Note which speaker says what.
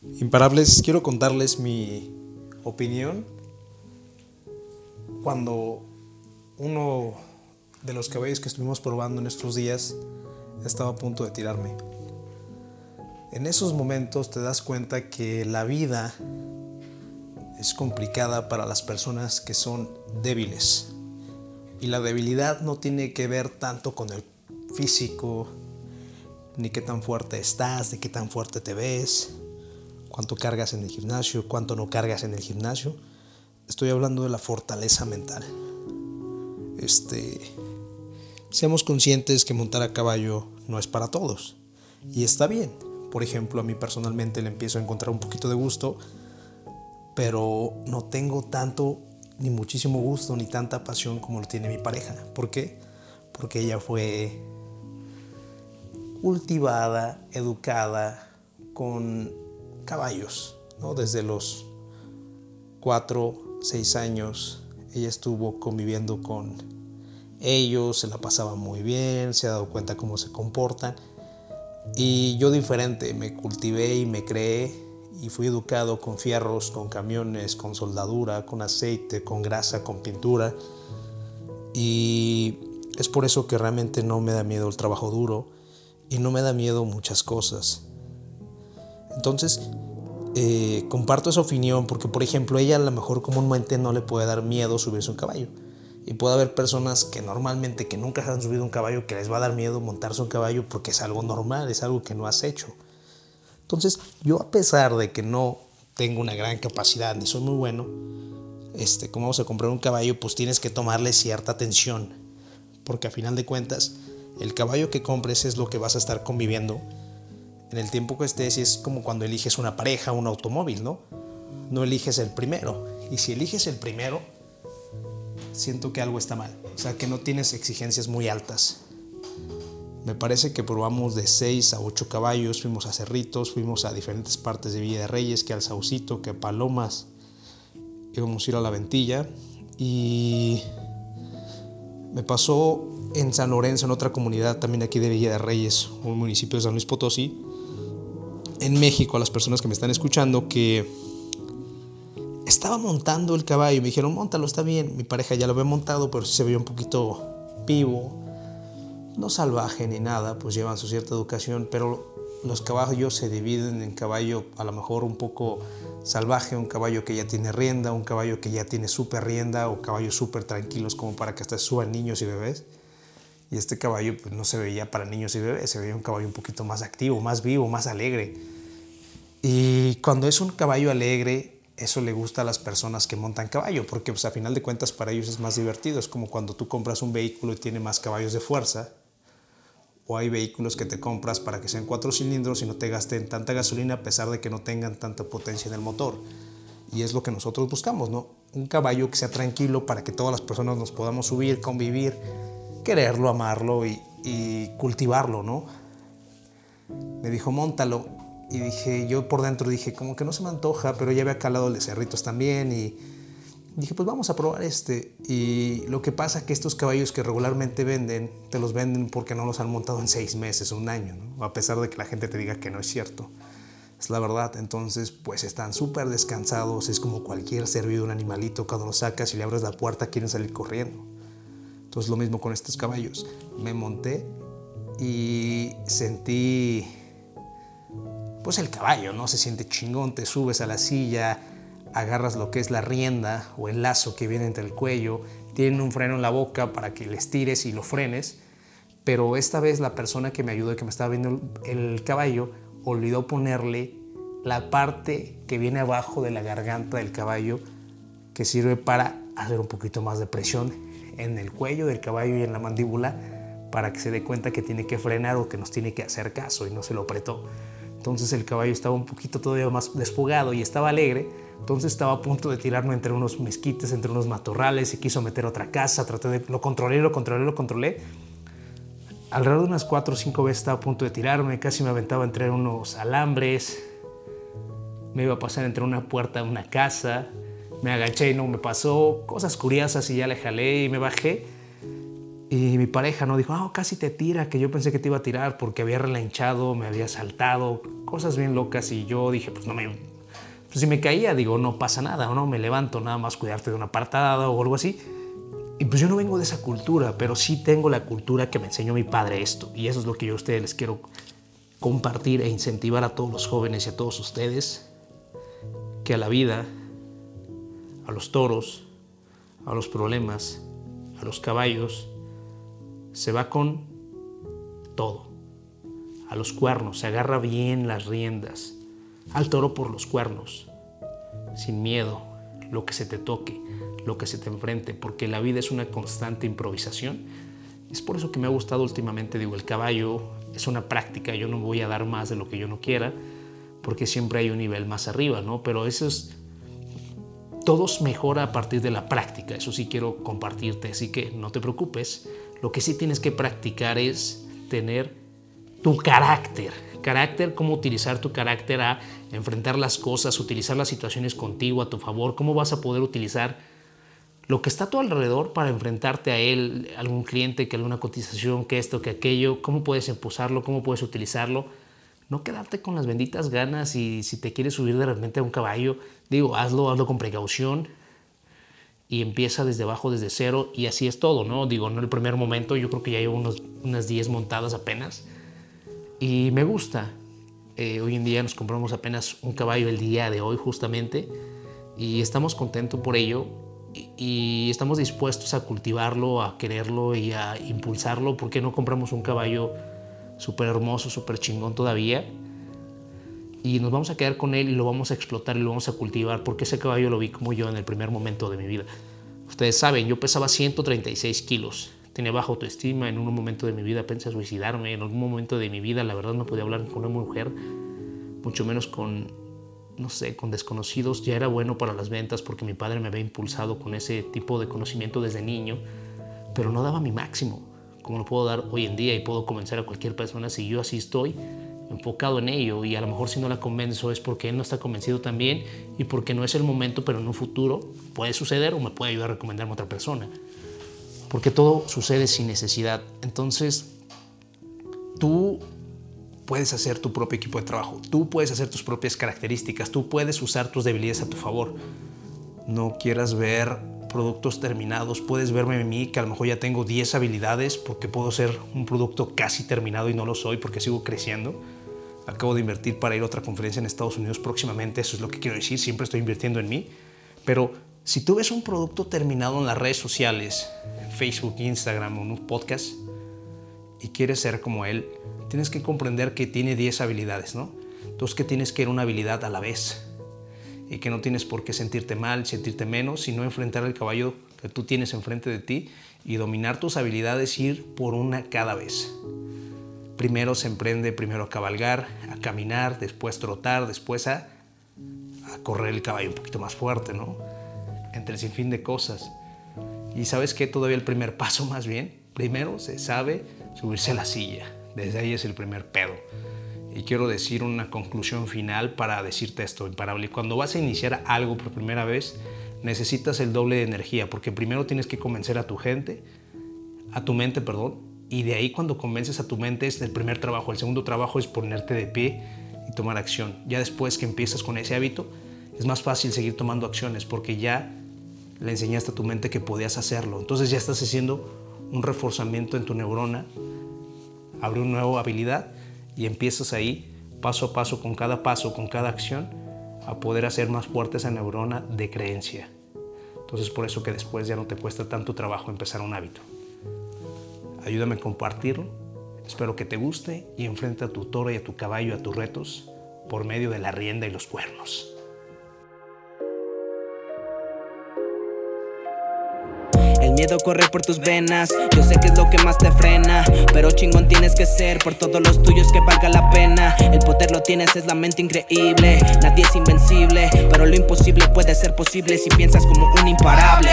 Speaker 1: Imparables, quiero contarles mi opinión cuando uno de los caballos que estuvimos probando en estos días estaba a punto de tirarme. En esos momentos te das cuenta que la vida es complicada para las personas que son débiles. Y la debilidad no tiene que ver tanto con el físico, ni qué tan fuerte estás, de qué tan fuerte te ves, cuánto cargas en el gimnasio, cuánto no cargas en el gimnasio. Estoy hablando de la fortaleza mental. Este, seamos conscientes que montar a caballo no es para todos. Y está bien. Por ejemplo, a mí personalmente le empiezo a encontrar un poquito de gusto, pero no tengo tanto, ni muchísimo gusto, ni tanta pasión como lo tiene mi pareja. ¿Por qué? Porque ella fue cultivada, educada con caballos, ¿no? Desde los 4, 6 años ella estuvo conviviendo con ellos, se la pasaba muy bien, se ha dado cuenta cómo se comportan. Y yo diferente, me cultivé y me creé y fui educado con fierros, con camiones, con soldadura, con aceite, con grasa, con pintura. Y es por eso que realmente no me da miedo el trabajo duro y no me da miedo muchas cosas. Entonces, eh, comparto esa opinión porque, por ejemplo, ella a lo mejor comúnmente no le puede dar miedo subirse un caballo. Y puede haber personas que normalmente, que nunca se han subido un caballo, que les va a dar miedo montarse un caballo porque es algo normal, es algo que no has hecho. Entonces, yo a pesar de que no tengo una gran capacidad ni soy muy bueno, este, como vamos a comprar un caballo, pues tienes que tomarle cierta atención. Porque a final de cuentas, el caballo que compres es lo que vas a estar conviviendo en el tiempo que estés y es como cuando eliges una pareja, un automóvil, ¿no? No eliges el primero. Y si eliges el primero, siento que algo está mal. O sea, que no tienes exigencias muy altas. Me parece que probamos de 6 a 8 caballos, fuimos a Cerritos, fuimos a diferentes partes de Villa de Reyes, que al Saucito, que a Palomas. Íbamos a ir a la Ventilla y me pasó en San Lorenzo, en otra comunidad también aquí de Villa de Reyes, un municipio de San Luis Potosí, en México, a las personas que me están escuchando, que estaba montando el caballo. Me dijeron, montalo, está bien. Mi pareja ya lo había montado, pero sí se veía un poquito vivo. No salvaje ni nada, pues llevan su cierta educación, pero los caballos se dividen en caballo a lo mejor un poco salvaje, un caballo que ya tiene rienda, un caballo que ya tiene súper rienda o caballos súper tranquilos como para que hasta suban niños y bebés. Y este caballo pues, no se veía para niños y bebés, se veía un caballo un poquito más activo, más vivo, más alegre. Y cuando es un caballo alegre, eso le gusta a las personas que montan caballo, porque pues, a final de cuentas para ellos es más divertido. Es como cuando tú compras un vehículo y tiene más caballos de fuerza, o hay vehículos que te compras para que sean cuatro cilindros y no te gasten tanta gasolina a pesar de que no tengan tanta potencia en el motor. Y es lo que nosotros buscamos, ¿no? Un caballo que sea tranquilo para que todas las personas nos podamos subir, convivir quererlo, amarlo y, cultivarlo, ¿no? Me dijo, montalo. Y dije, yo por dentro dije, como que no se me antoja, pero ya había calado de cerritos también. Y dije, pues vamos a probar este. Y lo que pasa es que estos caballos que regularmente venden, te los venden porque no los han montado en seis meses, un año, ¿no? A pesar de que la gente te diga que no es cierto. Es la verdad. Entonces, pues están súper descansados. Es como cualquier servido un animalito. Cuando lo sacas y le abres la puerta, quieren salir corriendo. Entonces lo mismo con estos caballos. Me monté y sentí pues el caballo, ¿no? Se siente chingón, te subes a la silla, agarras lo que es la rienda o el lazo que viene entre el cuello, tienen un freno en la boca para que les tires y lo frenes, pero esta vez la persona que me ayudó y que me estaba viendo el caballo olvidó ponerle la parte que viene abajo de la garganta del caballo que sirve para hacer un poquito más de presión en el cuello del caballo y en la mandíbula para que se dé cuenta que tiene que frenar o que nos tiene que hacer caso y no se lo apretó. Entonces el caballo estaba un poquito todavía más despugado y estaba alegre. Entonces estaba a punto de tirarme entre unos mezquites, entre unos matorrales y quiso meter otra casa. Traté de, lo controlé, lo controlé, lo controlé. Alrededor de unas cuatro o cinco veces estaba a punto de tirarme. Casi me aventaba entre unos alambres. Me iba a pasar entre una puerta de una casa me agaché y no me pasó, cosas curiosas y ya le jalé y me bajé. Y mi pareja no dijo, ah, casi te tira, que yo pensé que te iba a tirar porque había relanchado, me había saltado, cosas bien locas. Y yo dije, pues no me. Pues si me caía, digo, no pasa nada, o no me levanto, nada más cuidarte de una apartada o algo así. Y pues yo no vengo de esa cultura, pero sí tengo la cultura que me enseñó mi padre esto. Y eso es lo que yo a ustedes les quiero compartir e incentivar a todos los jóvenes y a todos ustedes, que a la vida, a los toros, a los problemas, a los caballos, se va con todo. A los cuernos, se agarra bien las riendas. Al toro por los cuernos, sin miedo, lo que se te toque, lo que se te enfrente, porque la vida es una constante improvisación. Es por eso que me ha gustado últimamente, digo, el caballo es una práctica, yo no voy a dar más de lo que yo no quiera, porque siempre hay un nivel más arriba, ¿no? Pero eso es todos mejora a partir de la práctica, eso sí quiero compartirte, así que no te preocupes. Lo que sí tienes que practicar es tener tu carácter, carácter, cómo utilizar tu carácter a enfrentar las cosas, utilizar las situaciones contigo a tu favor, cómo vas a poder utilizar lo que está a tu alrededor para enfrentarte a él, algún cliente, que alguna cotización, que esto, que aquello, cómo puedes impulsarlo, cómo puedes utilizarlo no quedarte con las benditas ganas y si te quieres subir de repente a un caballo, digo, hazlo, hazlo con precaución y empieza desde abajo, desde cero y así es todo, ¿no? Digo, no el primer momento, yo creo que ya llevo unos, unas 10 montadas apenas y me gusta. Eh, hoy en día nos compramos apenas un caballo el día de hoy justamente y estamos contentos por ello y, estamos dispuestos a cultivarlo, a quererlo y a impulsarlo. ¿Por qué no compramos un caballo? súper hermoso, súper chingón todavía. Y nos vamos a quedar con él y lo vamos a explotar y lo vamos a cultivar porque ese caballo lo vi como yo en el primer momento de mi vida. Ustedes saben, yo pesaba 136 kilos, tenía baja autoestima, en un momento de mi vida pensé suicidarme, en algún momento de mi vida la verdad no podía hablar con una mujer, mucho menos con, no sé, con desconocidos. Ya era bueno para las ventas porque mi padre me había impulsado con ese tipo de conocimiento desde niño, pero no daba mi máximo como lo puedo dar hoy en día y puedo convencer a cualquier persona si yo así estoy enfocado en ello y a lo mejor si no la convenzo es porque él no está convencido también y porque no es el momento pero en un futuro puede suceder o me puede ayudar a recomendarme a otra persona porque todo sucede sin necesidad entonces tú puedes hacer tu propio equipo de trabajo tú puedes hacer tus propias características tú puedes usar tus debilidades a tu favor no quieras ver productos terminados. Puedes verme en mí que a lo mejor ya tengo 10 habilidades porque puedo ser un producto casi terminado y no lo soy porque sigo creciendo. Acabo de invertir para ir a otra conferencia en Estados Unidos próximamente, eso es lo que quiero decir, siempre estoy invirtiendo en mí. Pero si tú ves un producto terminado en las redes sociales, Facebook, Instagram o en un podcast, y quieres ser como él, tienes que comprender que tiene 10 habilidades, ¿no? Entonces que tienes que ir una habilidad a la vez y que no tienes por qué sentirte mal, sentirte menos, sino enfrentar al caballo que tú tienes enfrente de ti y dominar tus habilidades, ir por una cada vez. Primero se emprende, primero a cabalgar, a caminar, después trotar, después a, correr el caballo un poquito más fuerte, ¿no? Entre el sinfín de cosas. Y sabes que todavía el primer paso más bien, primero se sabe subirse a la silla. Desde ahí es el primer pedo. Y quiero decir una conclusión final para decirte esto, imparable. Cuando vas a iniciar algo por primera vez, necesitas el doble de energía, porque primero tienes que convencer a tu gente, a tu mente, perdón, y de ahí cuando convences a tu mente es el primer trabajo. El segundo trabajo es ponerte de pie y tomar acción. Ya después que empiezas con ese hábito, es más fácil seguir tomando acciones porque ya le enseñaste a tu mente que podías hacerlo. Entonces ya estás haciendo un reforzamiento en tu neurona, abre una nueva habilidad y empiezas ahí, paso a paso, con cada paso, con cada acción, a poder hacer más fuerte esa neurona de creencia. Entonces por eso que después ya no te cuesta tanto trabajo empezar un hábito. Ayúdame a compartirlo, espero que te guste y enfrenta a tu toro y a tu caballo a tus retos por medio de la rienda y los cuernos.
Speaker 2: miedo corre por tus venas. Yo sé que es lo que más te frena. Pero chingón tienes que ser por todos los tuyos que valga la pena. El poder lo tienes, es la mente increíble. Nadie es invencible, pero lo imposible puede ser posible si piensas como un imparable.